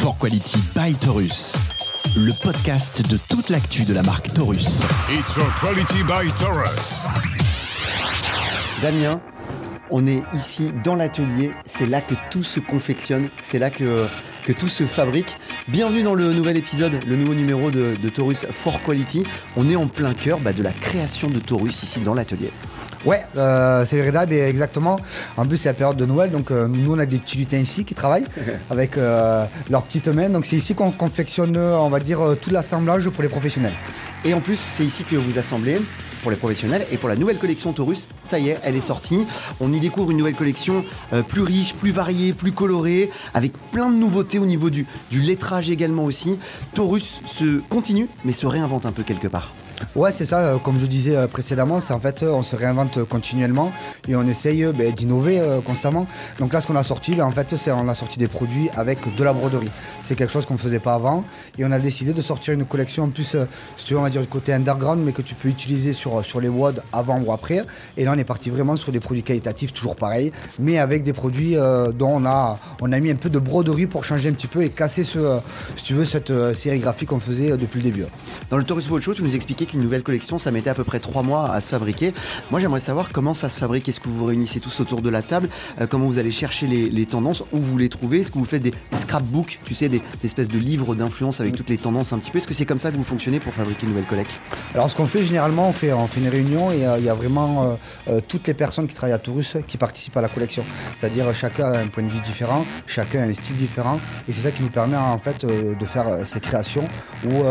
For Quality by Taurus, le podcast de toute l'actu de la marque Taurus. It's for quality by Taurus. Damien, on est ici dans l'atelier, c'est là que tout se confectionne, c'est là que, que tout se fabrique. Bienvenue dans le nouvel épisode, le nouveau numéro de, de Taurus For Quality. On est en plein cœur bah, de la création de Taurus ici dans l'atelier. Ouais, euh, c'est vrai, mais exactement. En plus, c'est la période de Noël, donc euh, nous, on a des petits lutins ici qui travaillent avec euh, leurs petites mains. Donc, c'est ici qu'on confectionne, on va dire, euh, tout l'assemblage pour les professionnels. Et en plus, c'est ici que vous assemblez pour les professionnels et pour la nouvelle collection Taurus. Ça y est, elle est sortie. On y découvre une nouvelle collection euh, plus riche, plus variée, plus colorée, avec plein de nouveautés au niveau du, du lettrage également aussi. Taurus se continue, mais se réinvente un peu quelque part. Ouais, c'est ça, euh, comme je disais euh, précédemment, c'est en fait, euh, on se réinvente continuellement et on essaye ben, d'innover constamment. Donc là, ce qu'on a sorti, ben, en fait, c'est on a sorti des produits avec de la broderie. C'est quelque chose qu'on ne faisait pas avant et on a décidé de sortir une collection en plus, si tu on va dire du côté underground, mais que tu peux utiliser sur, sur les WOD avant ou après. Et là, on est parti vraiment sur des produits qualitatifs, toujours pareil, mais avec des produits dont on a, on a mis un peu de broderie pour changer un petit peu et casser, ce, si tu veux, cette série qu'on faisait depuis le début. Dans le Taurus Watch Show, tu nous expliquais qu'une nouvelle collection, ça mettait à peu près trois mois à se fabriquer. Moi, j'aimerais savoir comment ça se fabrique. Est-ce que vous vous réunissez tous autour de la table? Euh, Comment vous allez chercher les, tendances? Où vous les trouvez? Est-ce que vous faites des, scrapbooks, tu sais, des, espèces de livres d'influence avec toutes les tendances un petit peu? Est-ce que c'est comme ça que vous fonctionnez pour fabriquer une nouvelle collecte? Alors ce qu'on fait généralement, on fait, on fait une réunion et euh, il y a vraiment euh, toutes les personnes qui travaillent à Taurus qui participent à la collection. C'est-à-dire chacun a un point de vue différent, chacun a un style différent et c'est ça qui nous permet en fait de faire ces créations où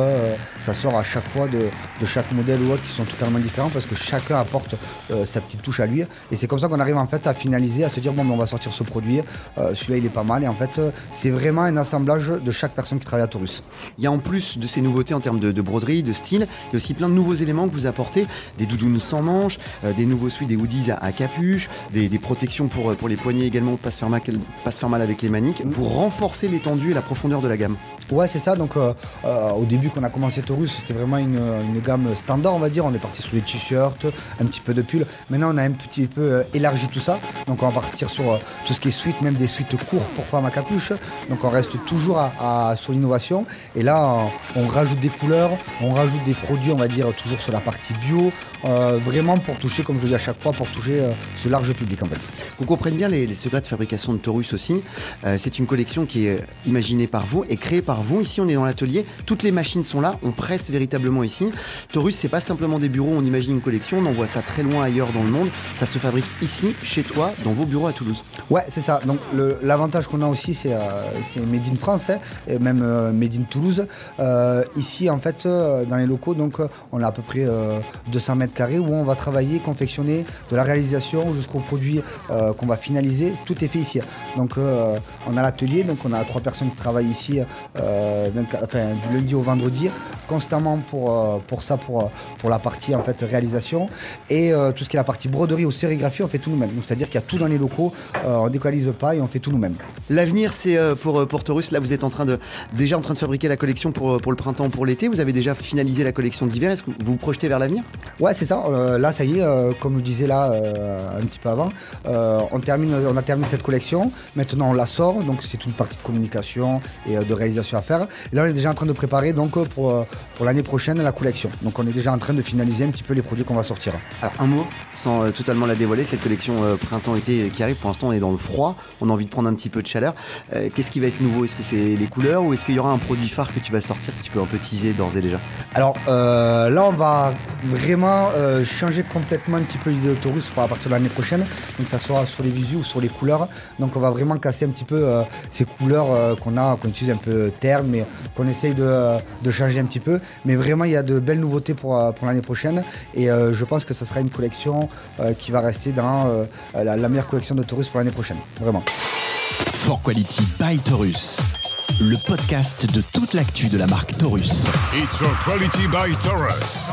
ça sort à chaque fois de, de chaque modèle ou autre qui sont totalement différents parce que chacun apporte euh, sa petite touche à lui et c'est comme ça qu'on arrive en fait à finaliser, à se dire bon ben, on va sortir ce produit, euh, celui-là il est pas mal et en fait euh, c'est vraiment un assemblage de chaque personne qui travaille à Taurus. Il y a en plus de ces nouveautés en termes de, de broderie, de style, il y a aussi plein de nouveaux éléments que vous apportez, des doudounes sans manches, euh, des nouveaux suites, des hoodies à, à capuche, des, des protections pour, pour les poignets également, pas se faire mal, pas se faire mal avec les maniques. Vous renforcez l'étendue et la profondeur de la gamme. Ouais, c'est ça. Donc, au début, qu'on a commencé Taurus, c'était vraiment une, une gamme standard, on va dire. On est parti sur les t-shirts, un petit peu de pull. Maintenant, on a un petit peu euh, élargi tout ça. Donc, on va partir sur euh, tout ce qui est suite, même des suites courtes pour femmes à capuche. Donc, on reste toujours sur l'innovation. Et là, on, rajoute des couleurs, on rajoute des produits, on va dire, toujours sur la partie bio. euh, vraiment pour toucher, comme je dis à chaque fois, pour toucher ce large public, en fait. Qu'on comprenne bien les, secrets de fabrication de Taurus aussi. C'est une collection qui est imaginée par vous et créée par vous. Ici, on est dans l'atelier. Toutes les machines sont là. On presse véritablement ici. Taurus, c'est pas simplement des bureaux. On imagine une collection. On envoie ça très loin ailleurs dans le monde. Ça se fabrique ici, chez toi, dans vos bureaux à Toulouse. Ouais, c'est ça. Donc l'avantage qu'on a aussi, c'est euh, Made in France, hein, et même euh, Made in Toulouse. Euh, ici, en fait, euh, dans les locaux, donc euh, on a à peu près euh, 200 mètres carrés où on va travailler, confectionner de la réalisation jusqu'au produit qu'on va finaliser. Tout est fait ici. Donc on a l'atelier, donc on a trois personnes qui travaillent ici, 24 enfin, du lundi au vendredi, constamment pour, euh, pour ça, pour, euh, pour la partie en fait réalisation et euh, tout ce qui est la partie broderie ou sérigraphie, on fait tout nous-mêmes. Donc c'est-à-dire qu'il y a tout dans les locaux, euh, on décalise pas et on fait tout nous-mêmes. L'avenir, c'est euh, pour, pour Taurus. Là, vous êtes en train de, déjà en train de fabriquer la collection pour, pour le printemps, pour l'été. Vous avez déjà finalisé la collection d'hiver. Est-ce que vous vous projetez vers l'avenir? Ouais, c'est ça. Là, ça y est, comme je disais là un petit peu avant, on, termine, on a terminé cette collection. Maintenant, on la sort. Donc, c'est une partie de communication et de réalisation à faire. Et là, on est déjà en train de préparer donc pour, pour l'année prochaine la collection. Donc, on est déjà en train de finaliser un petit peu les produits qu'on va sortir. Alors un mot, sans euh, totalement la dévoiler, cette collection euh, printemps-été euh, qui arrive, pour l'instant on est dans le froid, on a envie de prendre un petit peu de chaleur. Euh, Qu'est-ce qui va être nouveau? Est-ce que c'est les couleurs ou est-ce qu'il y aura un produit phare que tu vas sortir que tu peux un peu teaser d'ores et déjà? Alors là, on va vraiment changer complètement un petit peu l'idée de Taurus à partir de l'année prochaine. Donc ça sera sur les visuels ou sur les couleurs. Donc on va vraiment casser un petit peu ces couleurs qu'on a, qu'on utilise un peu ternes, mais qu'on essaye de, de changer un petit peu. Mais vraiment, il y a de belles nouveautés pour, euh, pour l'année prochaine. Et euh, je pense que ça sera une collection euh, qui va rester dans euh, la, la meilleure collection de Taurus pour l'année prochaine. Vraiment. For Quality by Taurus, le podcast de toute l'actu de la marque Taurus. It's for quality by Taurus.